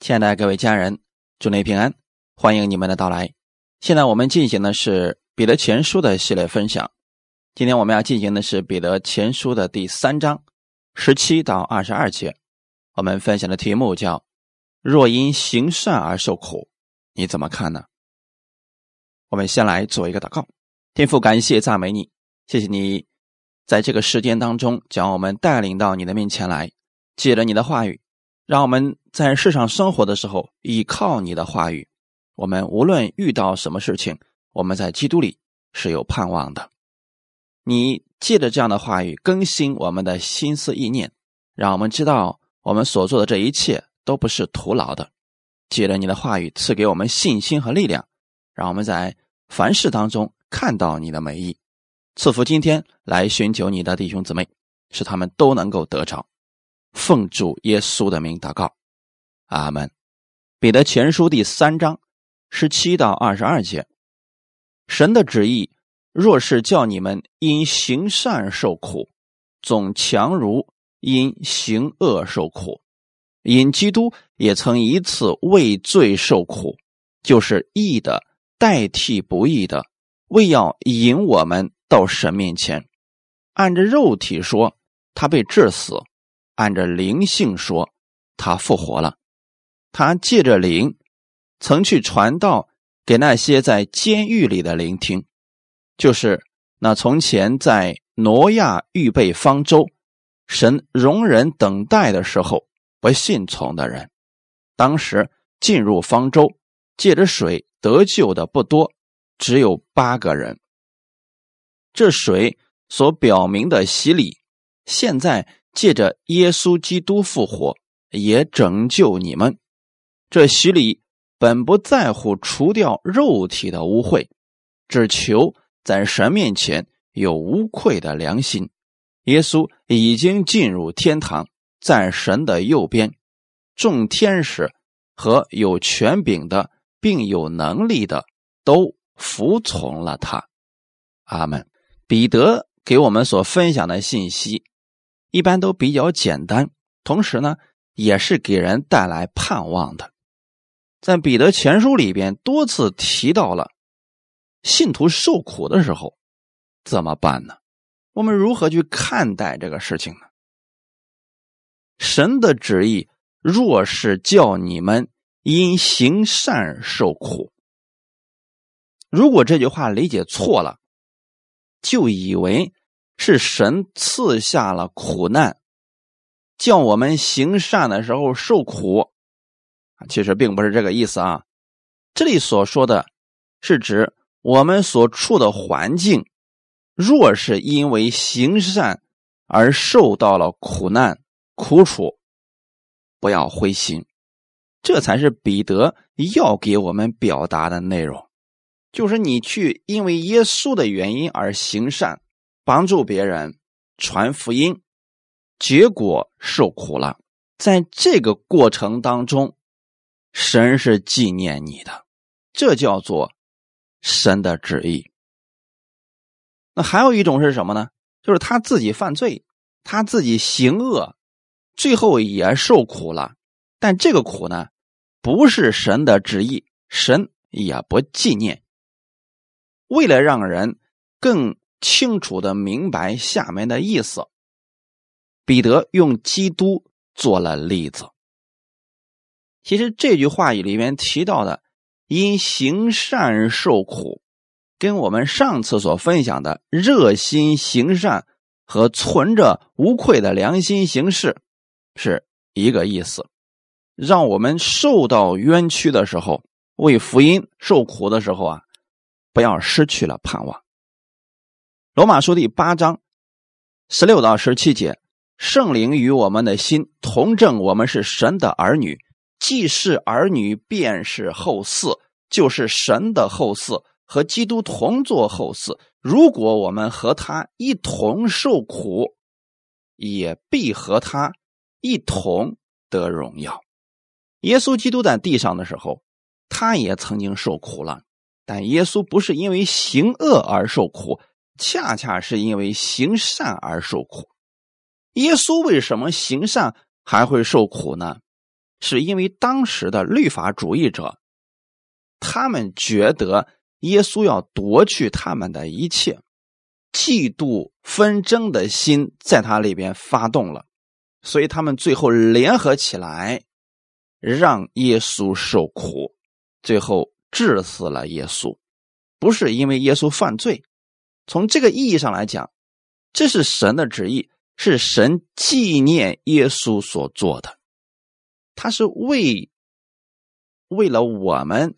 亲爱的各位家人，祝您平安，欢迎你们的到来。现在我们进行的是彼得前书的系列分享。今天我们要进行的是彼得前书的第三章十七到二十二节。我们分享的题目叫“若因行善而受苦，你怎么看呢？”我们先来做一个祷告。天父，感谢赞美你，谢谢你在这个时间当中将我们带领到你的面前来，借着你的话语。让我们在世上生活的时候依靠你的话语，我们无论遇到什么事情，我们在基督里是有盼望的。你借着这样的话语更新我们的心思意念，让我们知道我们所做的这一切都不是徒劳的。借着你的话语赐给我们信心和力量，让我们在凡事当中看到你的美意。赐福今天来寻求你的弟兄姊妹，使他们都能够得着。奉主耶稣的名祷告，阿门。彼得前书第三章十七到二十二节：神的旨意若是叫你们因行善受苦，总强如因行恶受苦。因基督也曾一次为罪受苦，就是义的代替不义的，为要引我们到神面前。按着肉体说，他被致死。按着灵性说，他复活了。他借着灵，曾去传道给那些在监狱里的聆听，就是那从前在挪亚预备方舟，神容忍等待的时候不信从的人。当时进入方舟，借着水得救的不多，只有八个人。这水所表明的洗礼，现在。借着耶稣基督复活，也拯救你们。这洗礼本不在乎除掉肉体的污秽，只求在神面前有无愧的良心。耶稣已经进入天堂，在神的右边，众天使和有权柄的，并有能力的，都服从了他。阿门。彼得给我们所分享的信息。一般都比较简单，同时呢，也是给人带来盼望的。在彼得前书里边多次提到了信徒受苦的时候怎么办呢？我们如何去看待这个事情呢？神的旨意若是叫你们因行善受苦，如果这句话理解错了，就以为。是神赐下了苦难，叫我们行善的时候受苦，其实并不是这个意思啊。这里所说的是指我们所处的环境，若是因为行善而受到了苦难苦楚，不要灰心，这才是彼得要给我们表达的内容，就是你去因为耶稣的原因而行善。帮助别人传福音，结果受苦了。在这个过程当中，神是纪念你的，这叫做神的旨意。那还有一种是什么呢？就是他自己犯罪，他自己行恶，最后也受苦了。但这个苦呢，不是神的旨意，神也不纪念。为了让人更。清楚的明白下面的意思，彼得用基督做了例子。其实这句话语里面提到的“因行善受苦”，跟我们上次所分享的热心行善和存着无愧的良心行事是一个意思。让我们受到冤屈的时候，为福音受苦的时候啊，不要失去了盼望。罗马书第八章十六到十七节，圣灵与我们的心同证，我们是神的儿女。既是儿女，便是后嗣，就是神的后嗣，和基督同作后嗣。如果我们和他一同受苦，也必和他一同得荣耀。耶稣基督在地上的时候，他也曾经受苦了，但耶稣不是因为行恶而受苦。恰恰是因为行善而受苦。耶稣为什么行善还会受苦呢？是因为当时的律法主义者，他们觉得耶稣要夺去他们的一切，嫉妒纷争的心在他里边发动了，所以他们最后联合起来，让耶稣受苦，最后治死了耶稣。不是因为耶稣犯罪，从这个意义上来讲，这是神的旨意，是神纪念耶稣所做的。他是为为了我们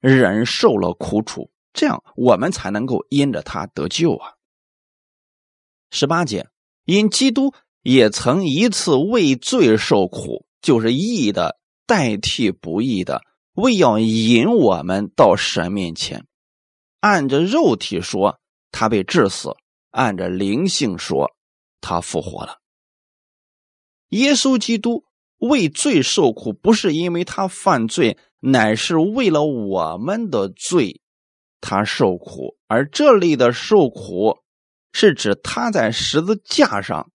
忍受了苦楚，这样我们才能够因着他得救啊。十八节，因基督也曾一次为罪受苦，就是义的代替不义的，为要引我们到神面前。按着肉体说，他被致死；按着灵性说，他复活了。耶稣基督为罪受苦，不是因为他犯罪，乃是为了我们的罪，他受苦。而这里的受苦，是指他在十字架上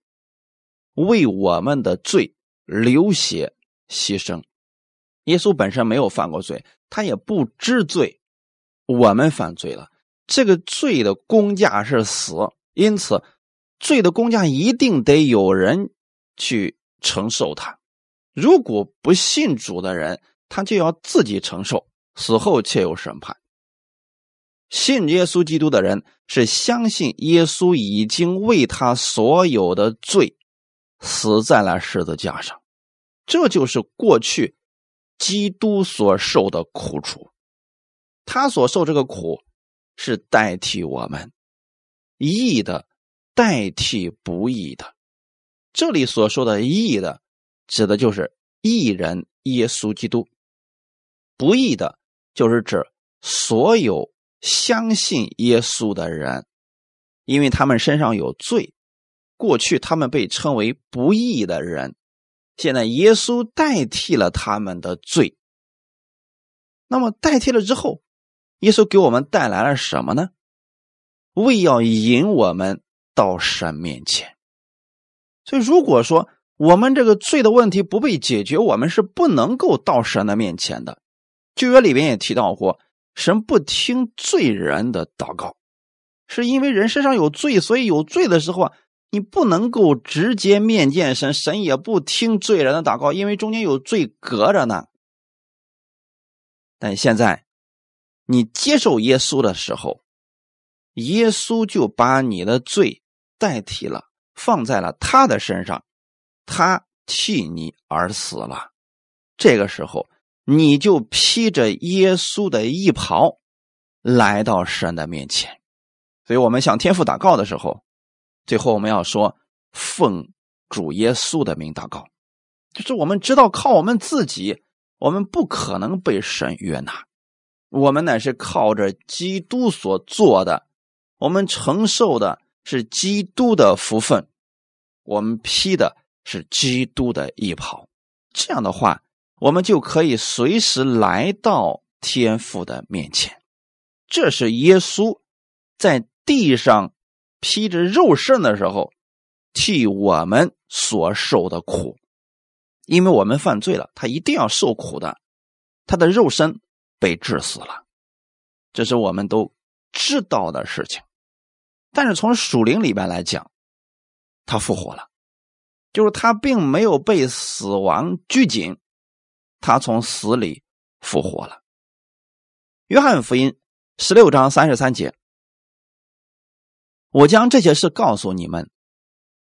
为我们的罪流血牺牲。耶稣本身没有犯过罪，他也不知罪。我们犯罪了，这个罪的公价是死，因此罪的公价一定得有人去承受它。如果不信主的人，他就要自己承受，死后且有审判。信耶稣基督的人是相信耶稣已经为他所有的罪死在了十字架上，这就是过去基督所受的苦楚。他所受这个苦，是代替我们义的，代替不义的。这里所说的义的，指的就是义人耶稣基督；不义的，就是指所有相信耶稣的人，因为他们身上有罪，过去他们被称为不义的人，现在耶稣代替了他们的罪。那么代替了之后。耶稣给我们带来了什么呢？为要引我们到神面前。所以，如果说我们这个罪的问题不被解决，我们是不能够到神的面前的。旧约里边也提到过，神不听罪人的祷告，是因为人身上有罪，所以有罪的时候啊，你不能够直接面见神，神也不听罪人的祷告，因为中间有罪隔着呢。但现在。你接受耶稣的时候，耶稣就把你的罪代替了，放在了他的身上，他替你而死了。这个时候，你就披着耶稣的衣袍来到神的面前。所以，我们向天父祷告的时候，最后我们要说：“奉主耶稣的名祷告。”就是我们知道，靠我们自己，我们不可能被神悦纳。我们乃是靠着基督所做的，我们承受的是基督的福分，我们披的是基督的衣袍。这样的话，我们就可以随时来到天父的面前。这是耶稣在地上披着肉身的时候，替我们所受的苦，因为我们犯罪了，他一定要受苦的，他的肉身。被致死了，这是我们都知道的事情。但是从属灵里边来讲，他复活了，就是他并没有被死亡拘谨，他从死里复活了。约翰福音十六章三十三节：“我将这些事告诉你们，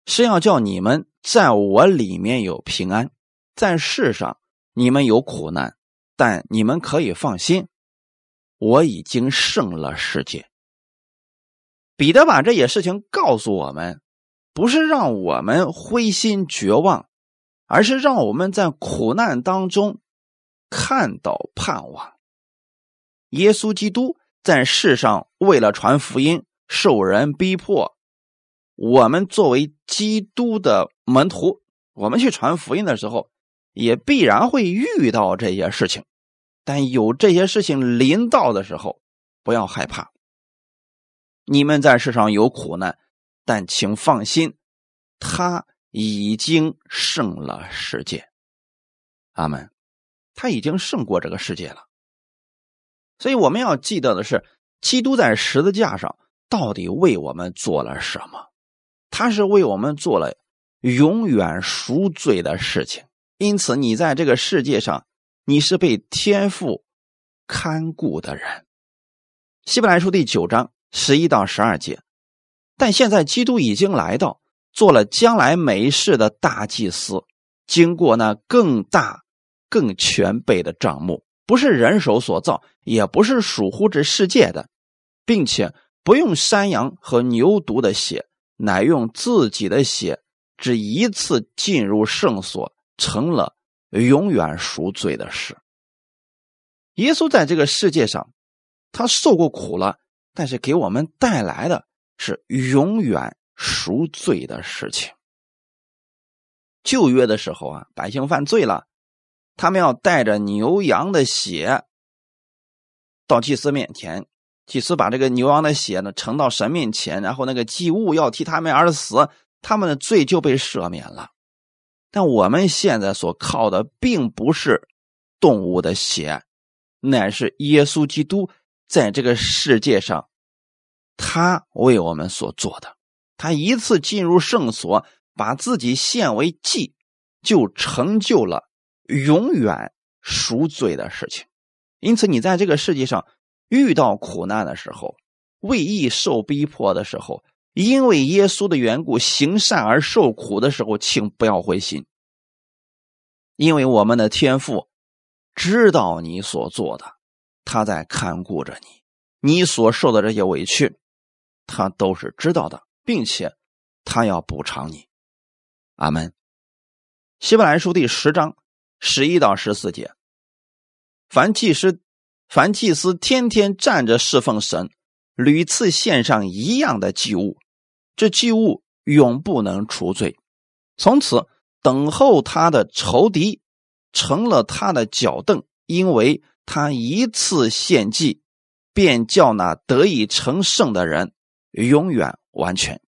是要叫你们在我里面有平安，在世上你们有苦难。”但你们可以放心，我已经胜了世界。彼得把这些事情告诉我们，不是让我们灰心绝望，而是让我们在苦难当中看到盼望。耶稣基督在世上为了传福音，受人逼迫。我们作为基督的门徒，我们去传福音的时候。也必然会遇到这些事情，但有这些事情临到的时候，不要害怕。你们在世上有苦难，但请放心，他已经胜了世界。阿门。他已经胜过这个世界了。所以我们要记得的是，基督在十字架上到底为我们做了什么？他是为我们做了永远赎罪的事情。因此，你在这个世界上，你是被天父看顾的人。希伯来书第九章十一到十二节。但现在基督已经来到，做了将来每事的大祭司，经过那更大、更全备的账目，不是人手所造，也不是属乎这世界的，并且不用山羊和牛犊的血，乃用自己的血，只一次进入圣所，成了永远赎罪的事。耶稣在这个世界上，他受过苦了，但是给我们带来的。是永远赎罪的事情。旧约的时候啊，百姓犯罪了，他们要带着牛羊的血到祭司面前，祭司把这个牛羊的血呢盛到神面前，然后那个祭物要替他们而死，他们的罪就被赦免了。但我们现在所靠的并不是动物的血，乃是耶稣基督在这个世界上。他为我们所做的，他一次进入圣所，把自己献为祭，就成就了永远赎罪的事情。因此，你在这个世界上遇到苦难的时候，为义受逼迫的时候，因为耶稣的缘故行善而受苦的时候，请不要灰心，因为我们的天父知道你所做的，他在看顾着你，你所受的这些委屈。他都是知道的，并且他要补偿你。阿门。希伯来书第十章十一到十四节：凡祭司，凡祭司天天站着侍奉神，屡次献上一样的祭物，这祭物永不能除罪。从此等候他的仇敌成了他的脚凳，因为他一次献祭，便叫那得以成圣的人。永远完全。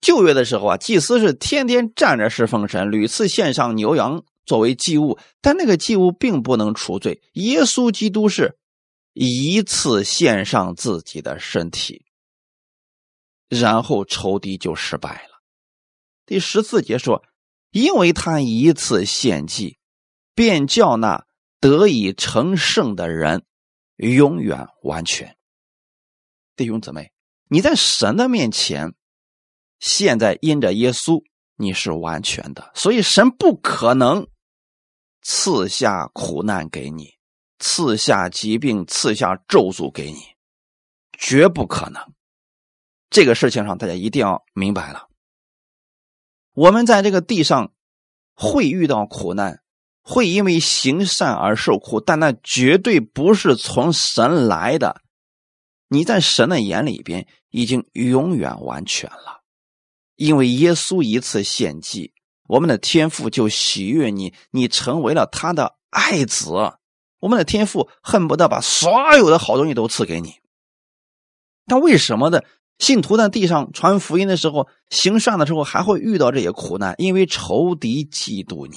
旧约的时候啊，祭司是天天站着侍奉神，屡次献上牛羊作为祭物，但那个祭物并不能除罪。耶稣基督是一次献上自己的身体，然后仇敌就失败了。第十四节说：“因为他一次献祭，便叫那得以成圣的人永远完全。”弟兄姊妹，你在神的面前，现在因着耶稣，你是完全的，所以神不可能赐下苦难给你，赐下疾病，赐下咒诅给你，绝不可能。这个事情上，大家一定要明白了。我们在这个地上会遇到苦难，会因为行善而受苦，但那绝对不是从神来的。你在神的眼里边已经永远完全了，因为耶稣一次献祭，我们的天父就喜悦你，你成为了他的爱子。我们的天父恨不得把所有的好东西都赐给你。但为什么呢？信徒在地上传福音的时候、行善的时候，还会遇到这些苦难？因为仇敌嫉妒你，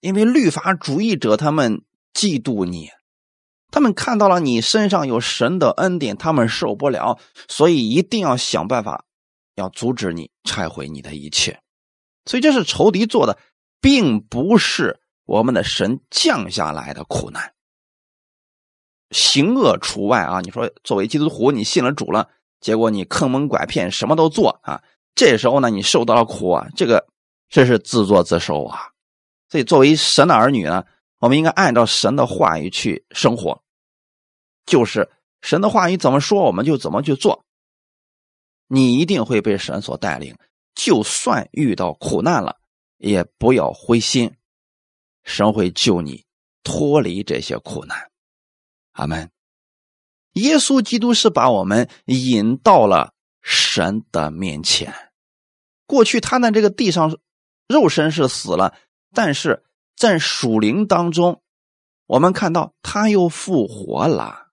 因为律法主义者他们嫉妒你。他们看到了你身上有神的恩典，他们受不了，所以一定要想办法，要阻止你拆毁你的一切。所以这是仇敌做的，并不是我们的神降下来的苦难。行恶除外啊！你说作为基督徒，你信了主了，结果你坑蒙拐骗，什么都做啊，这时候呢，你受到了苦啊，这个这是自作自受啊。所以作为神的儿女呢。我们应该按照神的话语去生活，就是神的话语怎么说，我们就怎么去做。你一定会被神所带领，就算遇到苦难了，也不要灰心，神会救你脱离这些苦难。阿门。耶稣基督是把我们引到了神的面前。过去他在这个地上肉身是死了，但是。在属灵当中，我们看到他又复活了。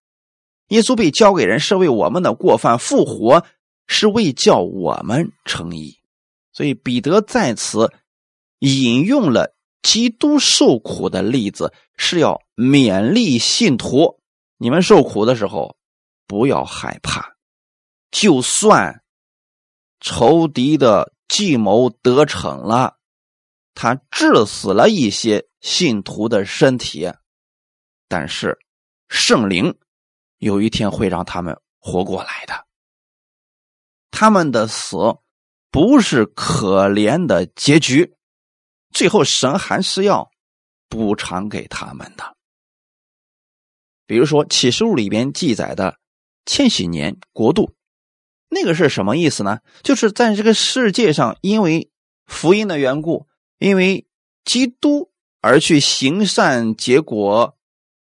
耶稣被交给人是为我们的过犯，复活是为叫我们称义。所以彼得在此引用了基督受苦的例子，是要勉励信徒：你们受苦的时候不要害怕，就算仇敌的计谋得逞了，他致死了一些信徒的身体，但是圣灵有一天会让他们活过来的。他们的死不是可怜的结局。最后，神还是要补偿给他们的。比如说，《启示录》里边记载的千禧年国度，那个是什么意思呢？就是在这个世界上，因为福音的缘故，因为基督而去行善，结果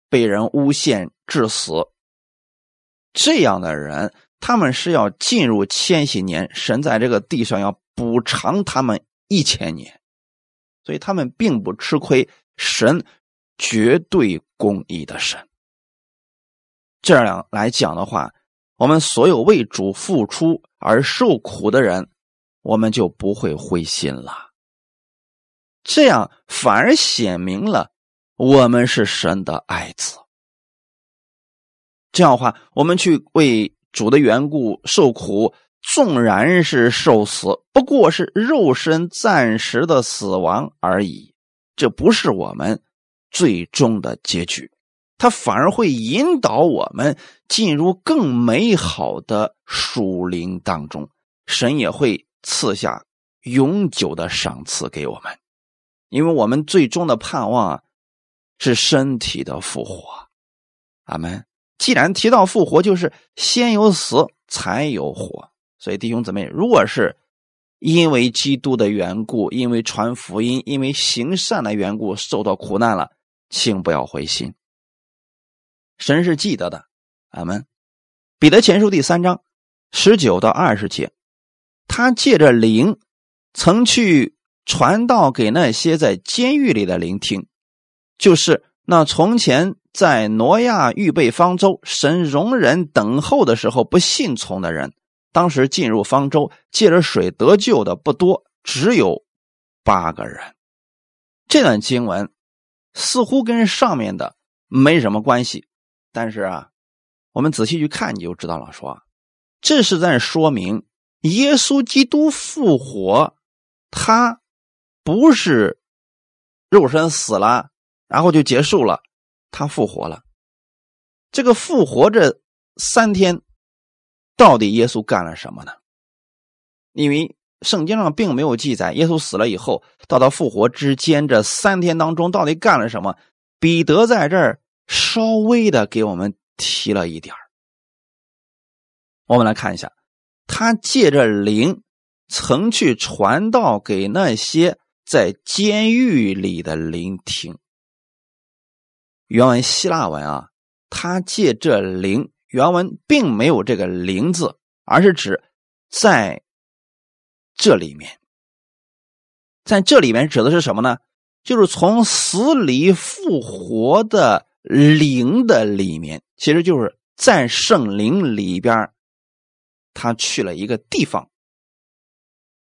被人诬陷致死，这样的人，他们是要进入千禧年，神在这个地上要补偿他们一千年。所以他们并不吃亏，神绝对公义的神。这样来讲的话，我们所有为主付出而受苦的人，我们就不会灰心了。这样反而显明了我们是神的爱子。这样的话，我们去为主的缘故受苦。纵然是受死，不过是肉身暂时的死亡而已，这不是我们最终的结局，它反而会引导我们进入更美好的属灵当中。神也会赐下永久的赏赐给我们，因为我们最终的盼望是身体的复活。阿门。既然提到复活，就是先有死才有活。所以弟兄姊妹，如果是因为基督的缘故，因为传福音，因为行善的缘故受到苦难了，请不要灰心。神是记得的，阿门。彼得前书第三章十九到二十节，他借着灵曾去传道给那些在监狱里的聆听，就是那从前在挪亚预备方舟，神容忍等候的时候不信从的人。当时进入方舟借着水得救的不多，只有八个人。这段经文似乎跟上面的没什么关系，但是啊，我们仔细去看你就知道了。说这是在说明耶稣基督复活，他不是肉身死了然后就结束了，他复活了。这个复活这三天。到底耶稣干了什么呢？因为圣经上并没有记载耶稣死了以后到他复活之间这三天当中到底干了什么。彼得在这儿稍微的给我们提了一点我们来看一下，他借着灵曾去传道给那些在监狱里的聆听。原文希腊文啊，他借这灵。原文并没有这个“灵”字，而是指在这里面，在这里面指的是什么呢？就是从死里复活的灵的里面，其实就是在圣灵里边，他去了一个地方，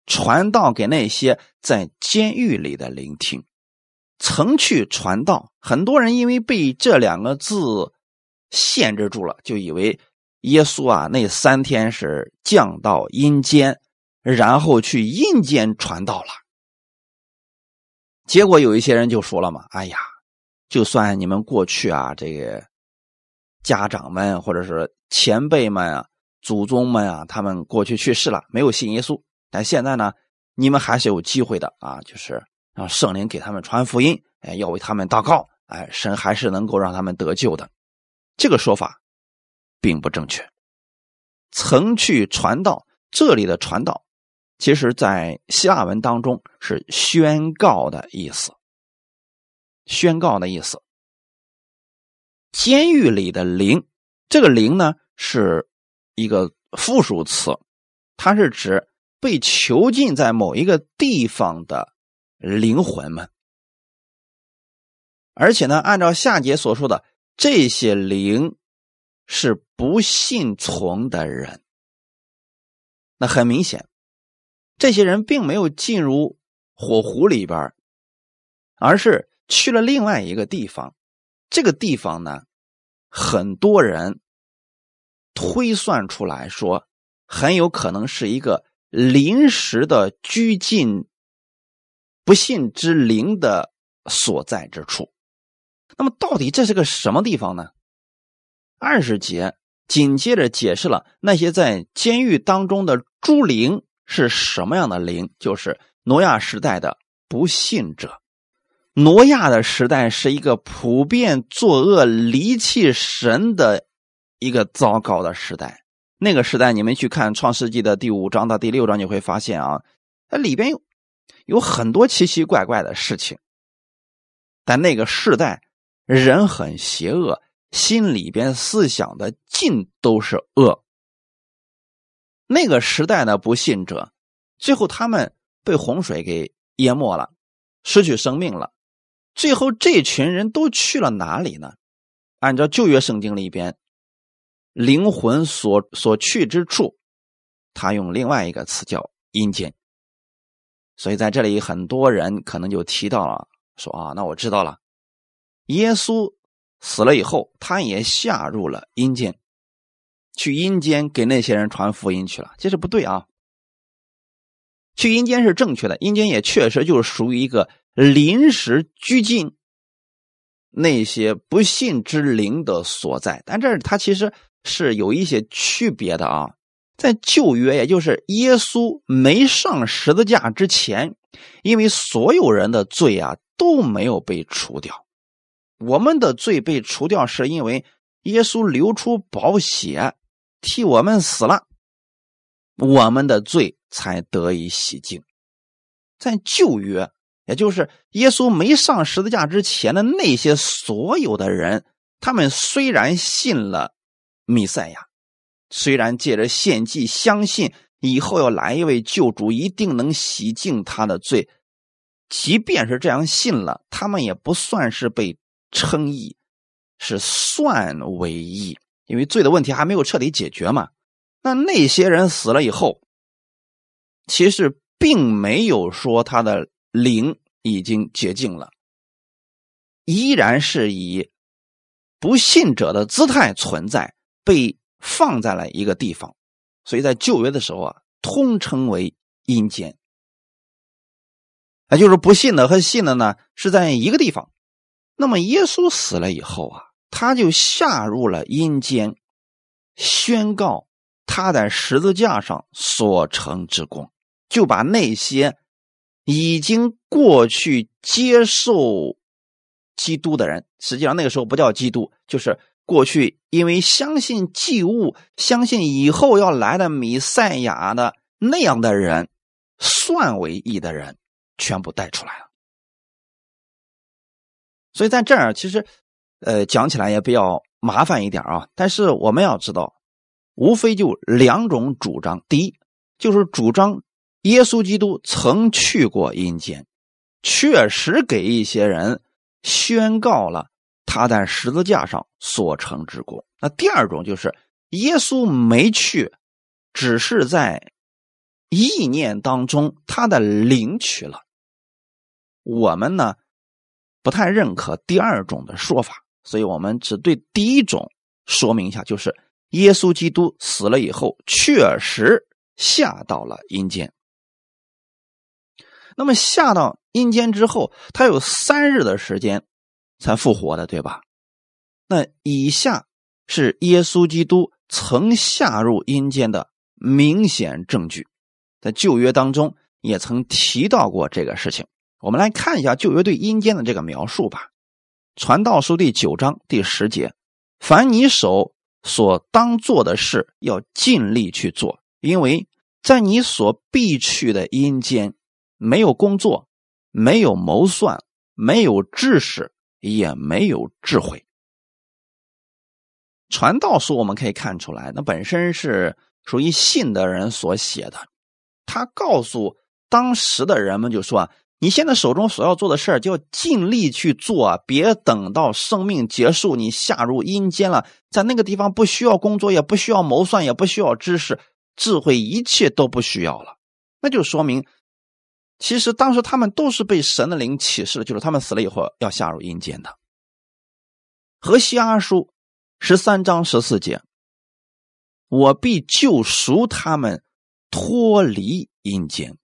传道给那些在监狱里的聆听。曾去传道，很多人因为被这两个字。限制住了，就以为耶稣啊那三天是降到阴间，然后去阴间传道了。结果有一些人就说了嘛：“哎呀，就算你们过去啊，这个家长们或者是前辈们啊、祖宗们啊，他们过去去世了，没有信耶稣，但现在呢，你们还是有机会的啊，就是让圣灵给他们传福音，哎，要为他们祷告，哎，神还是能够让他们得救的。”这个说法并不正确。曾去传道，这里的传道，其实在希腊文当中是宣告的意思。宣告的意思。监狱里的灵，这个灵呢是一个复数词，它是指被囚禁在某一个地方的灵魂们。而且呢，按照下节所说的。这些灵是不信从的人，那很明显，这些人并没有进入火湖里边而是去了另外一个地方。这个地方呢，很多人推算出来说，很有可能是一个临时的拘禁不信之灵的所在之处。那么，到底这是个什么地方呢？二十节紧接着解释了那些在监狱当中的诸灵是什么样的灵，就是挪亚时代的不信者。挪亚的时代是一个普遍作恶、离弃神的一个糟糕的时代。那个时代，你们去看《创世纪》的第五章到第六章，你会发现啊，它里边有有很多奇奇怪怪的事情。但那个时代人很邪恶，心里边思想的尽都是恶。那个时代的不信者，最后他们被洪水给淹没了，失去生命了。最后，这群人都去了哪里呢？按照旧约圣经里边，灵魂所所去之处，他用另外一个词叫阴间。所以在这里，很多人可能就提到了，说啊，那我知道了，耶稣死了以后，他也下入了阴间，去阴间给那些人传福音去了。这是不对啊，去阴间是正确的，阴间也确实就是属于一个。临时拘禁那些不信之灵的所在，但这它其实是有一些区别的啊。在旧约，也就是耶稣没上十字架之前，因为所有人的罪啊都没有被除掉，我们的罪被除掉，是因为耶稣流出宝血替我们死了，我们的罪才得以洗净。在旧约。也就是耶稣没上十字架之前的那些所有的人，他们虽然信了弥赛亚，虽然借着献祭相信以后要来一位救主，一定能洗净他的罪，即便是这样信了，他们也不算是被称义，是算为义，因为罪的问题还没有彻底解决嘛。那那些人死了以后，其实并没有说他的。灵已经洁净了，依然是以不信者的姿态存在，被放在了一个地方，所以在旧约的时候啊，通称为阴间。那就是不信的和信的呢是在一个地方。那么耶稣死了以后啊，他就下入了阴间，宣告他在十字架上所成之功，就把那些。已经过去接受基督的人，实际上那个时候不叫基督，就是过去因为相信祭物、相信以后要来的弥赛亚的那样的人，算为义的人，全部带出来了。所以在这儿，其实，呃，讲起来也比较麻烦一点啊。但是我们要知道，无非就两种主张：第一，就是主张。耶稣基督曾去过阴间，确实给一些人宣告了他在十字架上所成之功。那第二种就是耶稣没去，只是在意念当中他的灵去了。我们呢不太认可第二种的说法，所以我们只对第一种说明一下，就是耶稣基督死了以后，确实下到了阴间。那么下到阴间之后，他有三日的时间才复活的，对吧？那以下是耶稣基督曾下入阴间的明显证据，在旧约当中也曾提到过这个事情。我们来看一下旧约对阴间的这个描述吧，《传道书》第九章第十节：“凡你手所当做的事，要尽力去做，因为在你所必去的阴间。”没有工作，没有谋算，没有知识，也没有智慧。传道书我们可以看出来，那本身是属于信的人所写的。他告诉当时的人们，就说：“你现在手中所要做的事儿，就要尽力去做，别等到生命结束，你下入阴间了，在那个地方不需要工作，也不需要谋算，也不需要知识、智慧，一切都不需要了。那就说明。”其实当时他们都是被神的灵启示的，就是他们死了以后要下入阴间的。和西阿书十三章十四节，我必救赎他们，脱离阴间，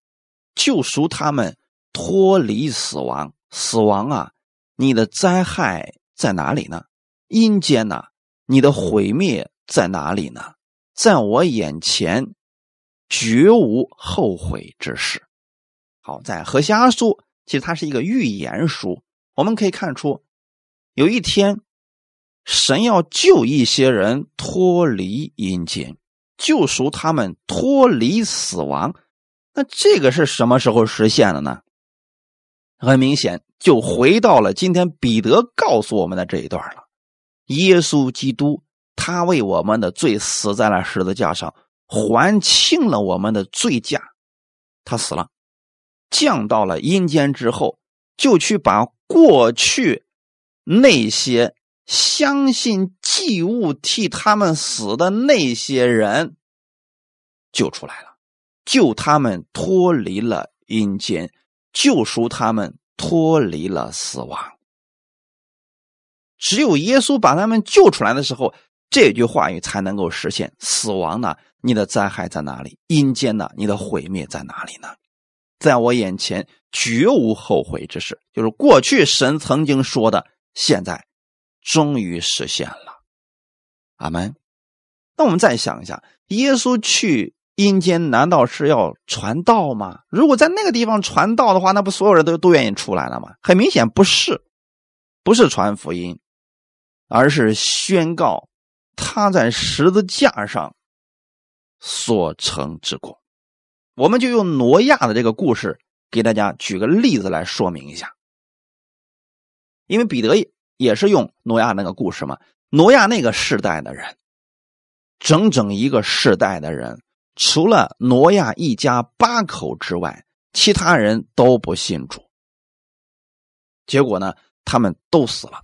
救赎他们脱离死亡。死亡啊，你的灾害在哪里呢？阴间呢？你的毁灭在哪里呢？在我眼前，绝无后悔之事。好，在何西阿书，其实它是一个预言书。我们可以看出，有一天，神要救一些人脱离阴间，救赎他们脱离死亡。那这个是什么时候实现的呢？很明显，就回到了今天彼得告诉我们的这一段了。耶稣基督，他为我们的罪死在了十字架上，还清了我们的罪价。他死了。降到了阴间之后，就去把过去那些相信祭物替他们死的那些人救出来了，救他们脱离了阴间，救赎他们脱离了死亡。只有耶稣把他们救出来的时候，这句话语才能够实现。死亡呢？你的灾害在哪里？阴间呢？你的毁灭在哪里呢？在我眼前绝无后悔之事，就是过去神曾经说的，现在终于实现了。阿门。那我们再想一下，耶稣去阴间，难道是要传道吗？如果在那个地方传道的话，那不所有人都都愿意出来了吗？很明显不是，不是传福音，而是宣告他在十字架上所成之功。我们就用挪亚的这个故事给大家举个例子来说明一下，因为彼得也也是用挪亚那个故事嘛。挪亚那个世代的人，整整一个世代的人，除了挪亚一家八口之外，其他人都不信主。结果呢，他们都死了。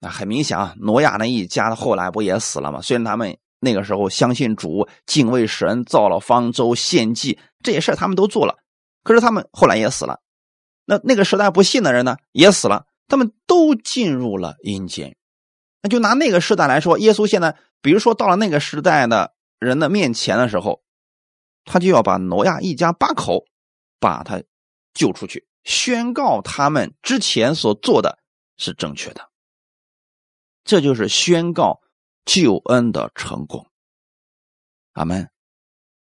那很明显啊，挪亚那一家后来不也死了吗？虽然他们。那个时候相信主、敬畏神、造了方舟、献祭这些事他们都做了，可是他们后来也死了。那那个时代不信的人呢，也死了，他们都进入了阴间。那就拿那个时代来说，耶稣现在，比如说到了那个时代的人的面前的时候，他就要把挪亚一家八口把他救出去，宣告他们之前所做的是正确的。这就是宣告。救恩的成功，阿门。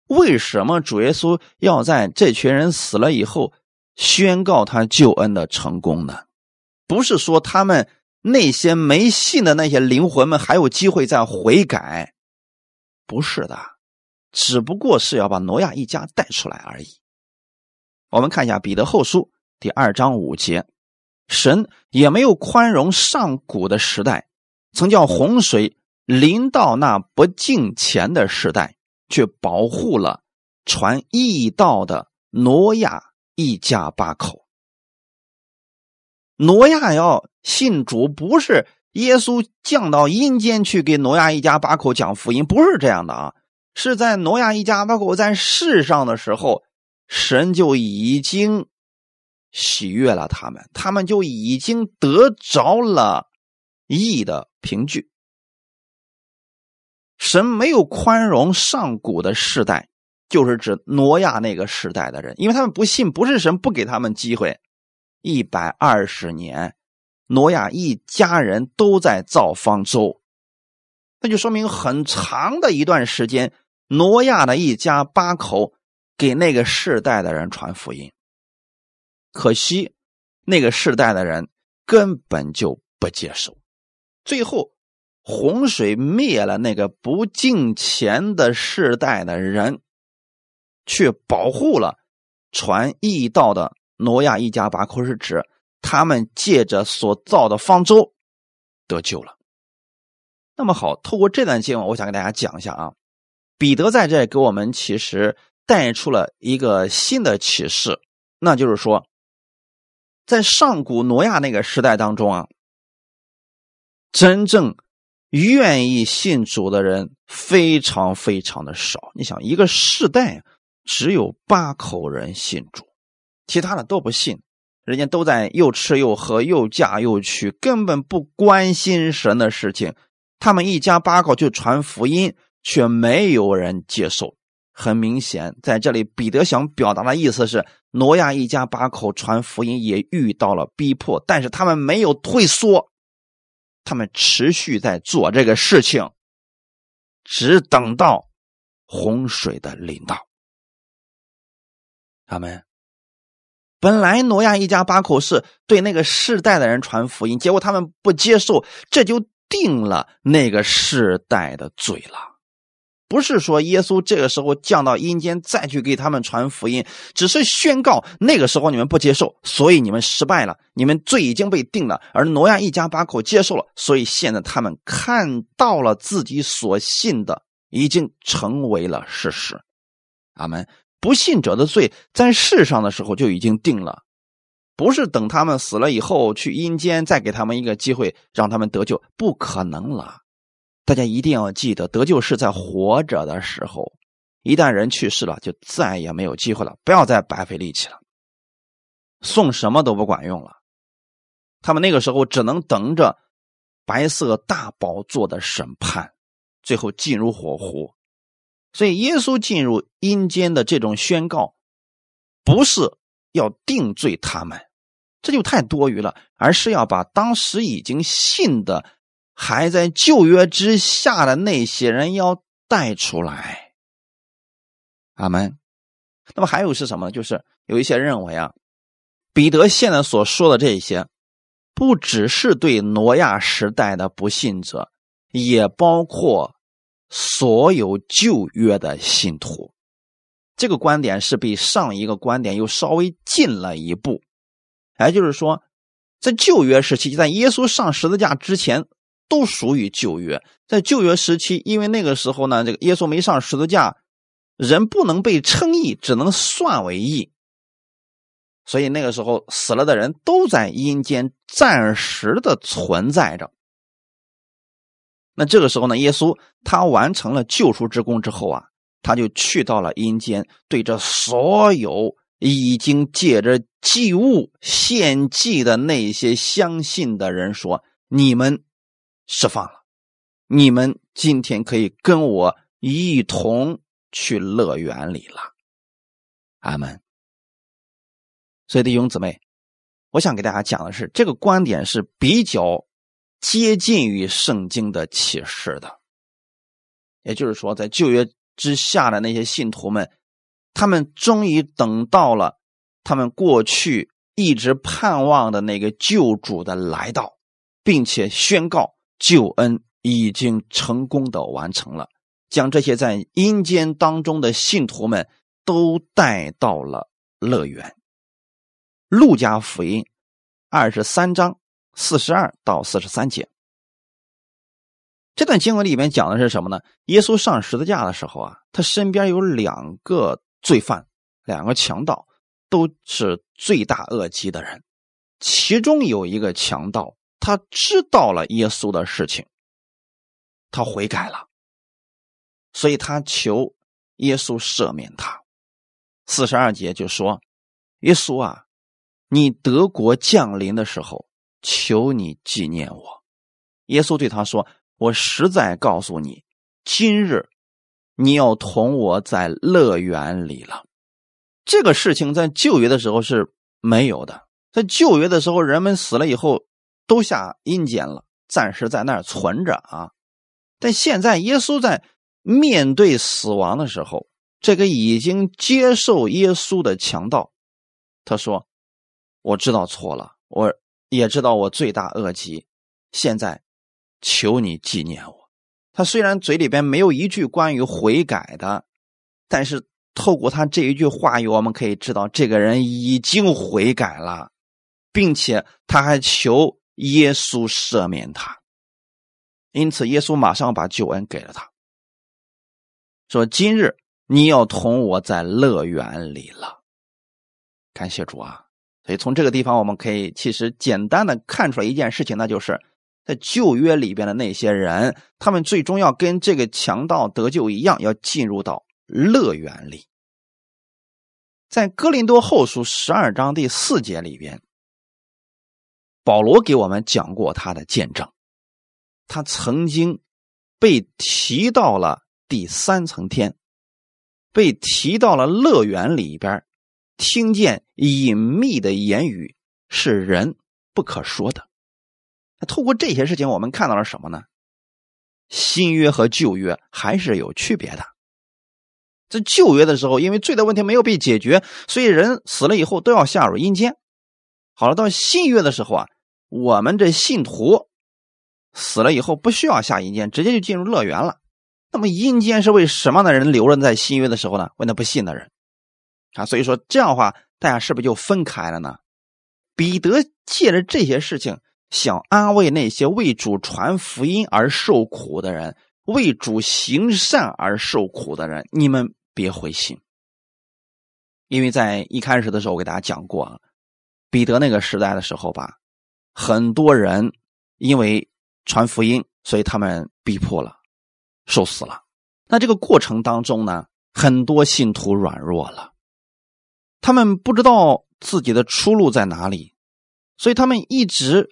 为什么主耶稣要在这群人死了以后宣告他救恩的成功呢？不是说他们那些没信的那些灵魂们还有机会再悔改，不是的，只不过是要把挪亚一家带出来而已。我们看一下彼得后书第二章五节，神也没有宽容上古的时代，曾叫洪水。临到那不敬虔的时代，却保护了传义道的挪亚一家八口。挪亚要信主，不是耶稣降到阴间去给挪亚一家八口讲福音，不是这样的啊！是在挪亚一家八口在世上的时候，神就已经喜悦了他们，他们就已经得着了义的凭据。神没有宽容上古的世代，就是指挪亚那个时代的人，因为他们不信，不是神不给他们机会。一百二十年，挪亚一家人都在造方舟，那就说明很长的一段时间，挪亚的一家八口给那个世代的人传福音。可惜那个世代的人根本就不接受，最后。洪水灭了那个不敬虔的世代的人，却保护了传义道的挪亚一家八口，是指他们借着所造的方舟得救了。那么好，透过这段经文，我想给大家讲一下啊。彼得在这给我们其实带出了一个新的启示，那就是说，在上古挪亚那个时代当中啊，真正。愿意信主的人非常非常的少。你想，一个世代只有八口人信主，其他的都不信，人家都在又吃又喝，又嫁又娶，根本不关心神的事情。他们一家八口就传福音，却没有人接受。很明显，在这里彼得想表达的意思是：挪亚一家八口传福音也遇到了逼迫，但是他们没有退缩，他们持续在做这个事情，只等到洪水的临到。他们本来挪亚一家八口是对那个世代的人传福音，结果他们不接受，这就定了那个世代的罪了。不是说耶稣这个时候降到阴间再去给他们传福音，只是宣告那个时候你们不接受，所以你们失败了，你们罪已经被定了。而挪亚一家八口接受了，所以现在他们看到了自己所信的已经成为了事实。阿门。不信者的罪在世上的时候就已经定了，不是等他们死了以后去阴间再给他们一个机会让他们得救，不可能了。大家一定要记得，得救是在活着的时候，一旦人去世了，就再也没有机会了。不要再白费力气了，送什么都不管用了。他们那个时候只能等着白色大宝座的审判，最后进入火湖。所以，耶稣进入阴间的这种宣告，不是要定罪他们，这就太多余了，而是要把当时已经信的。还在旧约之下的那些人要带出来，阿门。那么还有是什么？就是有一些认为啊，彼得现在所说的这些，不只是对挪亚时代的不信者，也包括所有旧约的信徒。这个观点是比上一个观点又稍微进了一步，也就是说，在旧约时期，在耶稣上十字架之前。都属于旧约，在旧约时期，因为那个时候呢，这个耶稣没上十字架，人不能被称义，只能算为义，所以那个时候死了的人都在阴间暂时的存在着。那这个时候呢，耶稣他完成了救赎之功之后啊，他就去到了阴间，对着所有已经借着祭物献祭的那些相信的人说：“你们。”释放了，你们今天可以跟我一同去乐园里了，阿门。所以弟兄姊妹，我想给大家讲的是，这个观点是比较接近于圣经的启示的。也就是说，在旧约之下的那些信徒们，他们终于等到了他们过去一直盼望的那个救主的来到，并且宣告。救恩已经成功的完成了，将这些在阴间当中的信徒们都带到了乐园。路加福音二十三章四十二到四十三节，这段经文里面讲的是什么呢？耶稣上十字架的时候啊，他身边有两个罪犯，两个强盗，都是罪大恶极的人，其中有一个强盗。他知道了耶稣的事情，他悔改了，所以他求耶稣赦免他。四十二节就说：“耶稣啊，你德国降临的时候，求你纪念我。”耶稣对他说：“我实在告诉你，今日你要同我在乐园里了。”这个事情在旧约的时候是没有的，在旧约的时候，人们死了以后。都下阴间了，暂时在那儿存着啊。但现在耶稣在面对死亡的时候，这个已经接受耶稣的强盗，他说：“我知道错了，我也知道我罪大恶极，现在求你纪念我。”他虽然嘴里边没有一句关于悔改的，但是透过他这一句话语，我们可以知道这个人已经悔改了，并且他还求。耶稣赦免他，因此耶稣马上把救恩给了他，说：“今日你要同我在乐园里了。”感谢主啊！所以从这个地方，我们可以其实简单的看出来一件事情，那就是在旧约里边的那些人，他们最终要跟这个强盗得救一样，要进入到乐园里。在哥林多后书十二章第四节里边，保罗给我们讲过他的见证，他曾经被提到了第三层天，被提到了乐园里边，听见隐秘的言语是人不可说的。透过这些事情，我们看到了什么呢？新约和旧约还是有区别的。在旧约的时候，因为罪的问题没有被解决，所以人死了以后都要下入阴间。好了，到新约的时候啊，我们这信徒死了以后不需要下阴间，直接就进入乐园了。那么阴间是为什么的人留着在新约的时候呢？为那不信的人啊。所以说这样的话，大家是不是就分开了呢？彼得借着这些事情。想安慰那些为主传福音而受苦的人，为主行善而受苦的人，你们别灰心。因为在一开始的时候，我给大家讲过啊，彼得那个时代的时候吧，很多人因为传福音，所以他们逼迫了，受死了。那这个过程当中呢，很多信徒软弱了，他们不知道自己的出路在哪里，所以他们一直。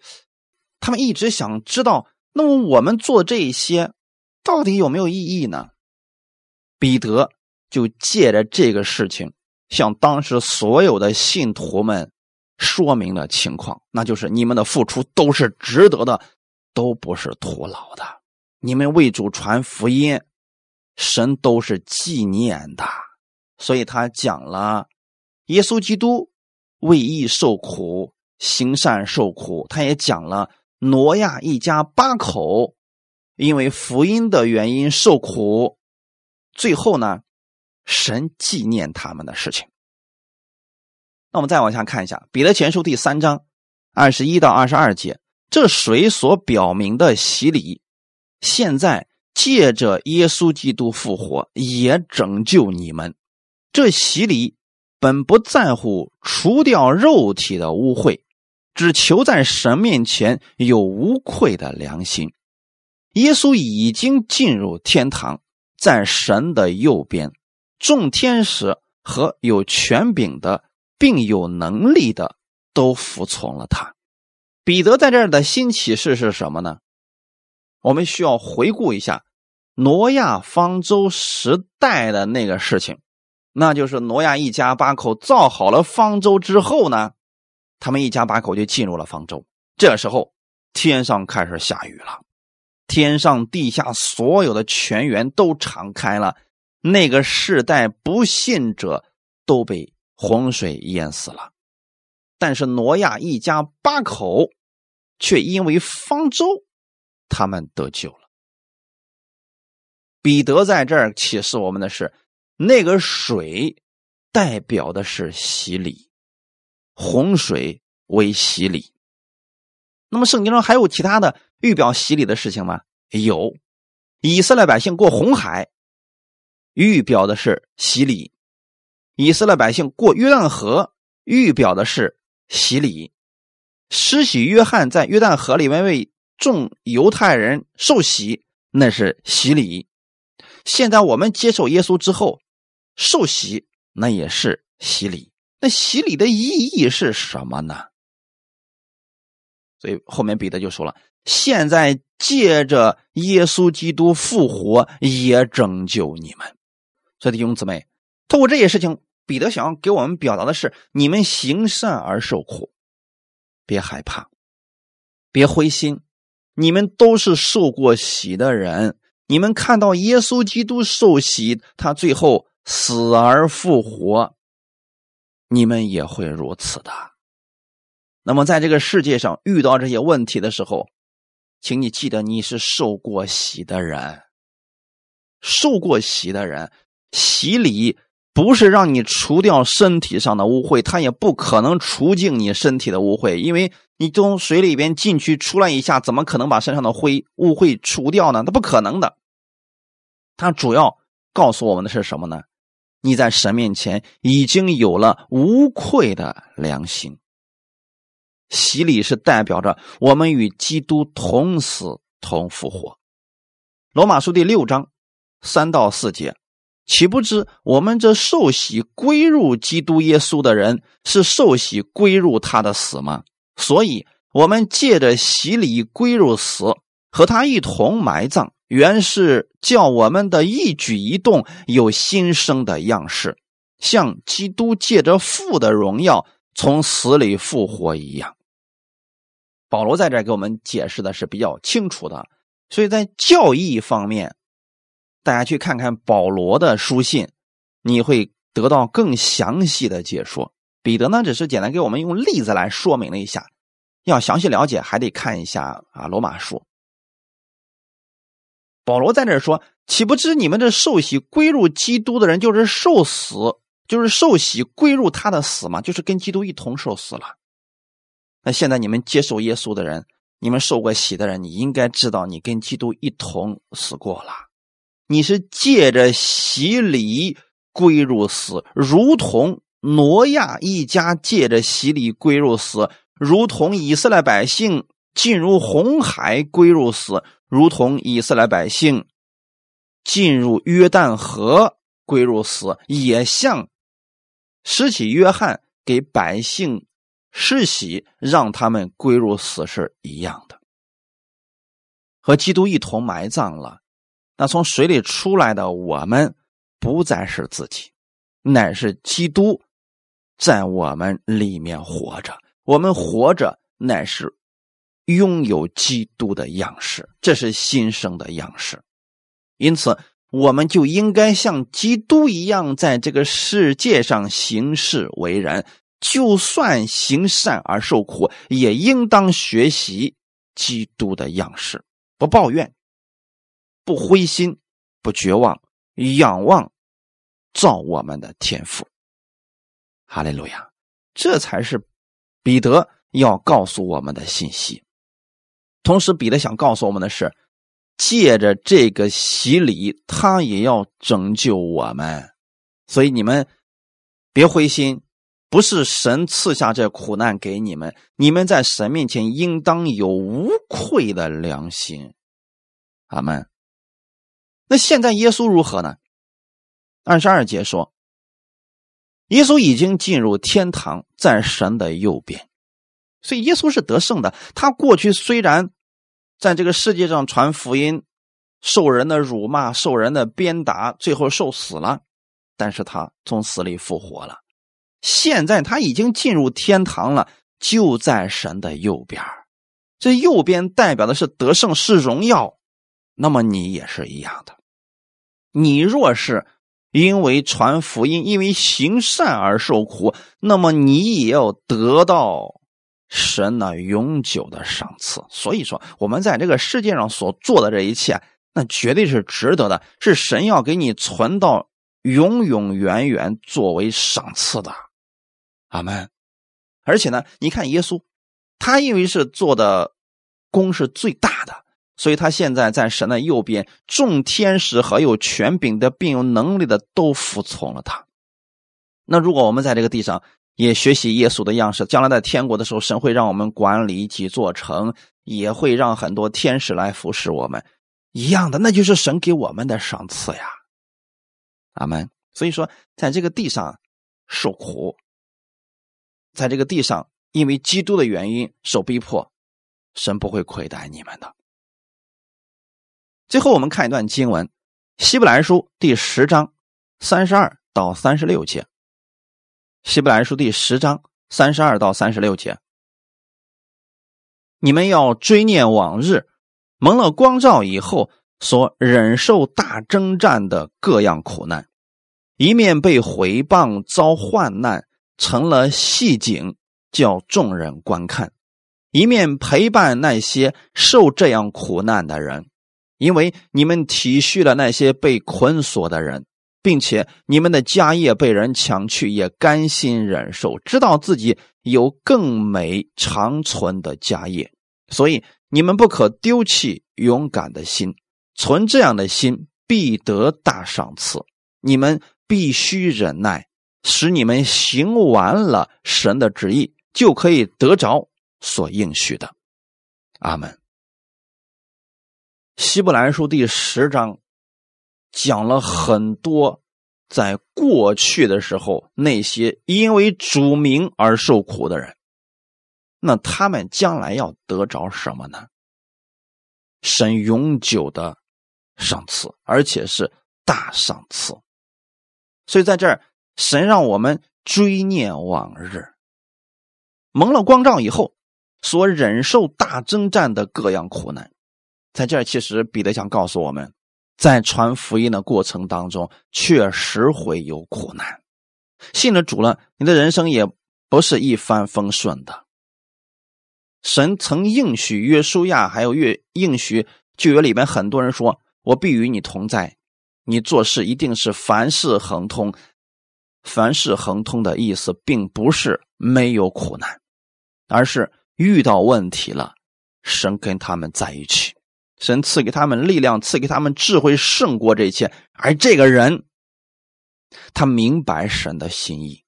他们一直想知道，那么我们做这些到底有没有意义呢？彼得就借着这个事情，向当时所有的信徒们说明了情况，那就是你们的付出都是值得的，都不是徒劳的。你们为主传福音，神都是纪念的。所以他讲了，耶稣基督为义受苦，行善受苦，他也讲了。挪亚一家八口因为福音的原因受苦，最后呢，神纪念他们的事情。那我们再往下看一下《彼得前书》第三章二十一到二十二节，这水所表明的洗礼，现在借着耶稣基督复活，也拯救你们。这洗礼本不在乎除掉肉体的污秽。只求在神面前有无愧的良心。耶稣已经进入天堂，在神的右边，众天使和有权柄的，并有能力的都服从了他。彼得在这儿的新启示是什么呢？我们需要回顾一下挪亚方舟时代的那个事情，那就是挪亚一家八口造好了方舟之后呢？他们一家八口就进入了方舟。这时候，天上开始下雨了，天上地下所有的泉源都敞开了。那个世代不信者都被洪水淹死了，但是挪亚一家八口却因为方舟，他们得救了。彼得在这儿启示我们的是，那个水代表的是洗礼。洪水为洗礼，那么圣经中还有其他的预表洗礼的事情吗？有，以色列百姓过红海，预表的是洗礼；以色列百姓过约旦河，预表的是洗礼；施洗约翰在约旦河里面为众犹太人受洗，那是洗礼。现在我们接受耶稣之后受洗，那也是洗礼。那洗礼的意义是什么呢？所以后面彼得就说了：“现在借着耶稣基督复活，也拯救你们。”所以弟兄姊妹，通过这些事情，彼得想要给我们表达的是：你们行善而受苦，别害怕，别灰心。你们都是受过洗的人，你们看到耶稣基督受洗，他最后死而复活。你们也会如此的。那么，在这个世界上遇到这些问题的时候，请你记得你是受过洗的人。受过洗的人，洗礼不是让你除掉身体上的污秽，它也不可能除净你身体的污秽，因为你从水里边进去出来一下，怎么可能把身上的灰污秽除掉呢？那不可能的。它主要告诉我们的是什么呢？你在神面前已经有了无愧的良心。洗礼是代表着我们与基督同死同复活。罗马书第六章三到四节岂不知我们这受洗归入基督耶稣的人，是受洗归入他的死吗？所以，我们借着洗礼归入死，和他一同埋葬，原是叫我们的一举一动有新生的样式，像基督借着父的荣耀从死里复活一样。保罗在这给我们解释的是比较清楚的，所以在教义方面。大家去看看保罗的书信，你会得到更详细的解说。彼得呢，只是简单给我们用例子来说明了一下。要详细了解，还得看一下啊罗马书。保罗在这说：“岂不知你们这受洗归入基督的人，就是受死，就是受洗归入他的死嘛，就是跟基督一同受死了。那现在你们接受耶稣的人，你们受过洗的人，你应该知道，你跟基督一同死过了。”你是借着洗礼归入死，如同挪亚一家借着洗礼归入死，如同以色列百姓进入红海归入死，如同以色列百姓进入约旦河归入死，也像施洗约翰给百姓施洗，让他们归入死是一样的，和基督一同埋葬了。那从水里出来的我们，不再是自己，乃是基督在我们里面活着。我们活着，乃是拥有基督的样式，这是新生的样式。因此，我们就应该像基督一样，在这个世界上行事为人。就算行善而受苦，也应当学习基督的样式，不抱怨。不灰心，不绝望，仰望造我们的天赋。哈利路亚！这才是彼得要告诉我们的信息。同时，彼得想告诉我们的是，借着这个洗礼，他也要拯救我们。所以你们别灰心，不是神赐下这苦难给你们，你们在神面前应当有无愧的良心。阿门。那现在耶稣如何呢？二十二节说，耶稣已经进入天堂，在神的右边，所以耶稣是得胜的。他过去虽然在这个世界上传福音，受人的辱骂，受人的鞭打，最后受死了，但是他从死里复活了。现在他已经进入天堂了，就在神的右边。这右边代表的是得胜，是荣耀。那么你也是一样的。你若是因为传福音、因为行善而受苦，那么你也要得到神那永久的赏赐。所以说，我们在这个世界上所做的这一切，那绝对是值得的，是神要给你存到永永远远作为赏赐的。阿门。而且呢，你看耶稣，他因为是做的功是最大的。所以他现在在神的右边，众天使和有权柄的，并有能力的都服从了他。那如果我们在这个地上也学习耶稣的样式，将来在天国的时候，神会让我们管理几座城，也会让很多天使来服侍我们，一样的，那就是神给我们的赏赐呀。阿门。所以说，在这个地上受苦，在这个地上因为基督的原因受逼迫，神不会亏待你们的。最后，我们看一段经文，《希伯来书》第十章三十二到三十六节。《希伯来书》第十章三十二到三十六节，你们要追念往日蒙了光照以后所忍受大征战的各样苦难，一面被毁谤遭患难，成了戏景，叫众人观看；一面陪伴那些受这样苦难的人。因为你们体恤了那些被捆锁的人，并且你们的家业被人抢去，也甘心忍受，知道自己有更美长存的家业，所以你们不可丢弃勇敢的心，存这样的心必得大赏赐。你们必须忍耐，使你们行完了神的旨意，就可以得着所应许的。阿门。希伯来书第十章讲了很多在过去的时候，那些因为主名而受苦的人，那他们将来要得着什么呢？神永久的赏赐，而且是大赏赐。所以在这儿，神让我们追念往日，蒙了光照以后，所忍受大征战的各样苦难。在这儿，其实彼得想告诉我们，在传福音的过程当中，确实会有苦难。信了主了，你的人生也不是一帆风顺的。神曾应许约书亚，还有约应许旧约里面很多人说：“我必与你同在，你做事一定是凡事亨通。”凡事亨通的意思，并不是没有苦难，而是遇到问题了，神跟他们在一起。神赐给他们力量，赐给他们智慧，胜过这一切。而这个人，他明白神的心意。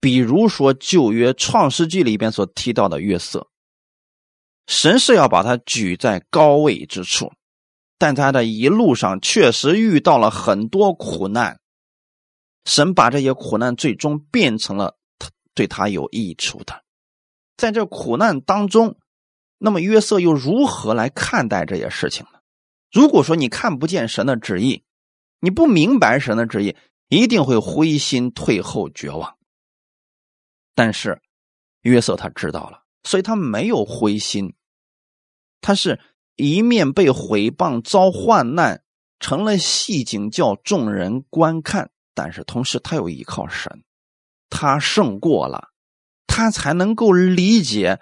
比如说旧约创世纪里边所提到的约瑟，神是要把他举在高位之处，但他的一路上确实遇到了很多苦难。神把这些苦难最终变成了对他有益处的，在这苦难当中。那么约瑟又如何来看待这些事情呢？如果说你看不见神的旨意，你不明白神的旨意，一定会灰心退后绝望。但是约瑟他知道了，所以他没有灰心，他是一面被毁谤遭患难，成了戏景叫众人观看，但是同时他又依靠神，他胜过了，他才能够理解。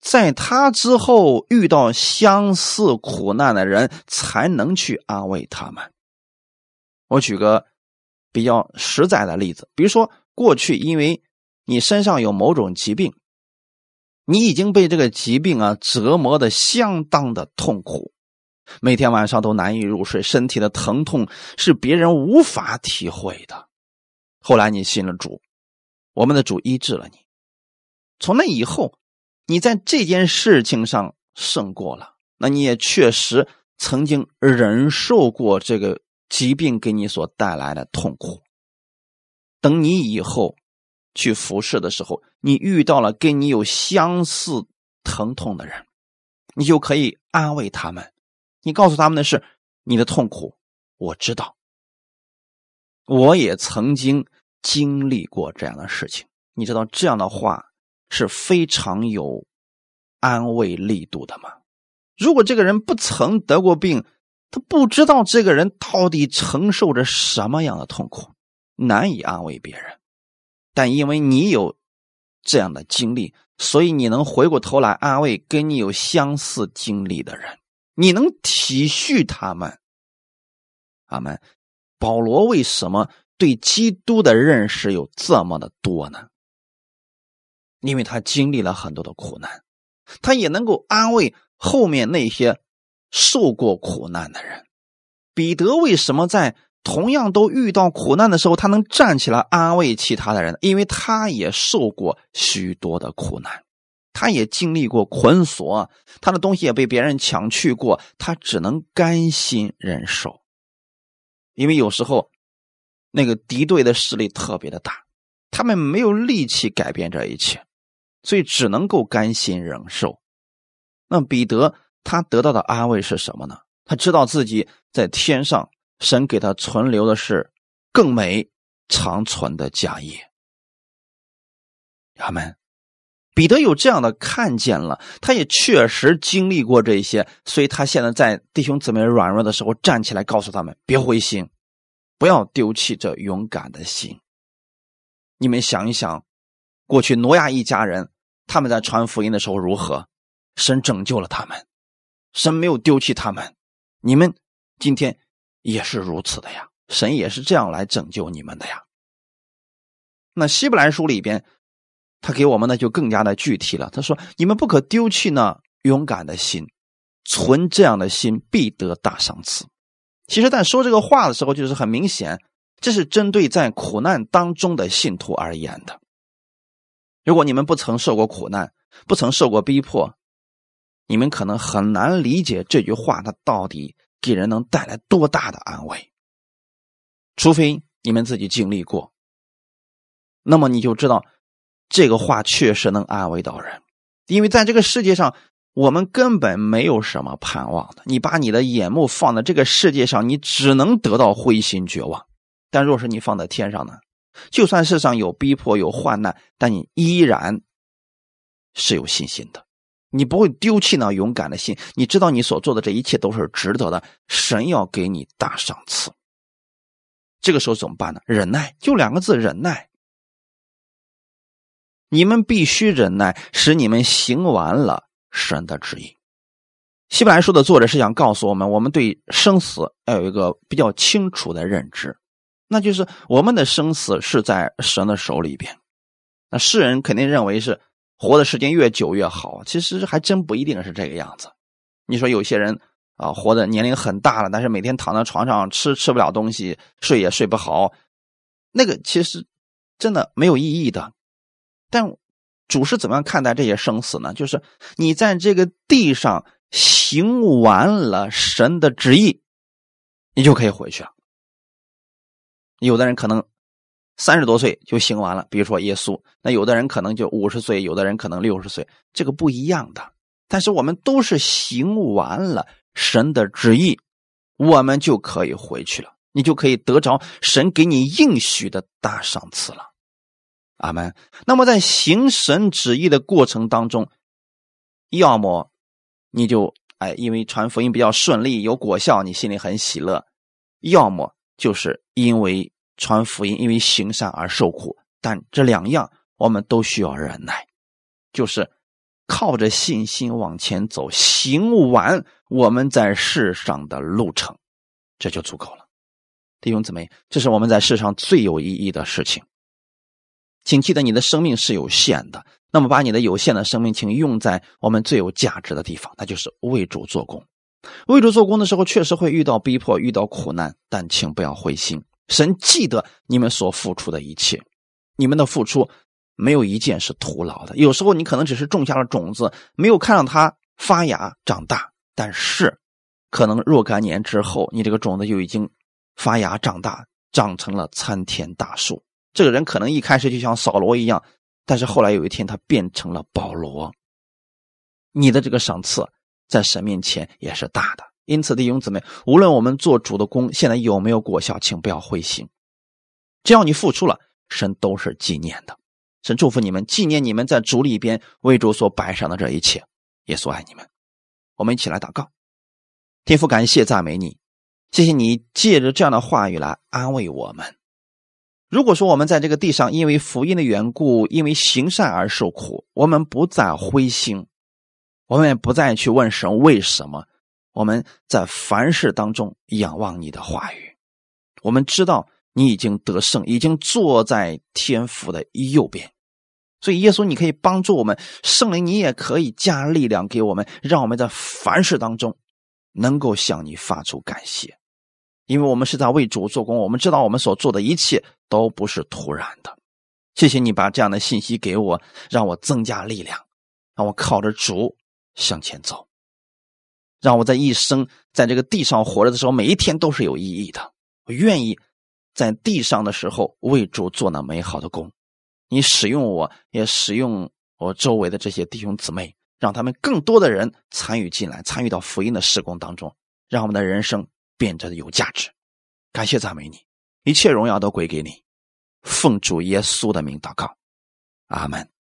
在他之后遇到相似苦难的人，才能去安慰他们。我举个比较实在的例子，比如说，过去因为你身上有某种疾病，你已经被这个疾病啊折磨的相当的痛苦，每天晚上都难以入睡，身体的疼痛是别人无法体会的。后来你信了主，我们的主医治了你，从那以后。你在这件事情上胜过了，那你也确实曾经忍受过这个疾病给你所带来的痛苦。等你以后去服侍的时候，你遇到了跟你有相似疼痛的人，你就可以安慰他们。你告诉他们的是你的痛苦，我知道，我也曾经经历过这样的事情。你知道这样的话。是非常有安慰力度的嘛？如果这个人不曾得过病，他不知道这个人到底承受着什么样的痛苦，难以安慰别人。但因为你有这样的经历，所以你能回过头来安慰跟你有相似经历的人，你能体恤他们。阿门。保罗为什么对基督的认识有这么的多呢？因为他经历了很多的苦难，他也能够安慰后面那些受过苦难的人。彼得为什么在同样都遇到苦难的时候，他能站起来安慰其他的人？因为他也受过许多的苦难，他也经历过捆锁，他的东西也被别人抢去过，他只能甘心忍受。因为有时候那个敌对的势力特别的大，他们没有力气改变这一切。所以只能够甘心忍受。那彼得他得到的安慰是什么呢？他知道自己在天上，神给他存留的是更美长存的家业。阿门。彼得有这样的看见了，他也确实经历过这些，所以他现在在弟兄姊妹软弱的时候站起来，告诉他们别灰心，不要丢弃这勇敢的心。你们想一想。过去挪亚一家人，他们在传福音的时候如何？神拯救了他们，神没有丢弃他们。你们今天也是如此的呀，神也是这样来拯救你们的呀。那希伯来书里边，他给我们呢就更加的具体了。他说：“你们不可丢弃那勇敢的心，存这样的心必得大赏赐。”其实，在说这个话的时候，就是很明显，这是针对在苦难当中的信徒而言的。如果你们不曾受过苦难，不曾受过逼迫，你们可能很难理解这句话，它到底给人能带来多大的安慰。除非你们自己经历过，那么你就知道这个话确实能安慰到人，因为在这个世界上，我们根本没有什么盼望的。你把你的眼目放在这个世界上，你只能得到灰心绝望；但若是你放在天上呢，就算世上有逼迫、有患难，但你依然是有信心的。你不会丢弃那勇敢的心，你知道你所做的这一切都是值得的，神要给你大赏赐。这个时候怎么办呢？忍耐，就两个字：忍耐。你们必须忍耐，使你们行完了神的旨意。希伯来书的作者是想告诉我们，我们对生死要有一个比较清楚的认知，那就是我们的生死是在神的手里边。那世人肯定认为是。活的时间越久越好，其实还真不一定是这个样子。你说有些人啊，活的年龄很大了，但是每天躺在床上吃吃不了东西，睡也睡不好，那个其实真的没有意义的。但主是怎么样看待这些生死呢？就是你在这个地上行完了神的旨意，你就可以回去了。有的人可能。三十多岁就行完了，比如说耶稣，那有的人可能就五十岁，有的人可能六十岁，这个不一样的。但是我们都是行完了神的旨意，我们就可以回去了，你就可以得着神给你应许的大赏赐了。阿门。那么在行神旨意的过程当中，要么你就哎，因为传福音比较顺利，有果效，你心里很喜乐；要么就是因为。传福音，因为行善而受苦，但这两样我们都需要忍耐，就是靠着信心往前走，行完我们在世上的路程，这就足够了。弟兄姊妹，这是我们在世上最有意义的事情。请记得，你的生命是有限的，那么把你的有限的生命，请用在我们最有价值的地方，那就是为主做工。为主做工的时候，确实会遇到逼迫，遇到苦难，但请不要灰心。神记得你们所付出的一切，你们的付出没有一件是徒劳的。有时候你可能只是种下了种子，没有看到它发芽长大，但是可能若干年之后，你这个种子就已经发芽长大，长成了参天大树。这个人可能一开始就像扫罗一样，但是后来有一天他变成了保罗。你的这个赏赐在神面前也是大的。因此，弟兄姊妹，无论我们做主的工现在有没有果效，请不要灰心。只要你付出了，神都是纪念的。神祝福你们，纪念你们在主里边为主所摆上的这一切。耶稣爱你们。我们一起来祷告，天父，感谢赞美你，谢谢你借着这样的话语来安慰我们。如果说我们在这个地上因为福音的缘故，因为行善而受苦，我们不再灰心，我们也不再去问神为什么。我们在凡事当中仰望你的话语，我们知道你已经得胜，已经坐在天父的右边，所以耶稣，你可以帮助我们，圣灵你也可以加力量给我们，让我们在凡事当中能够向你发出感谢，因为我们是在为主做工，我们知道我们所做的一切都不是突然的。谢谢你把这样的信息给我，让我增加力量，让我靠着主向前走。让我在一生在这个地上活着的时候，每一天都是有意义的。我愿意在地上的时候为主做那美好的工。你使用我，也使用我周围的这些弟兄姊妹，让他们更多的人参与进来，参与到福音的施工当中，让我们的人生变得有价值。感谢赞美你，一切荣耀都归给你。奉主耶稣的名祷告，阿门。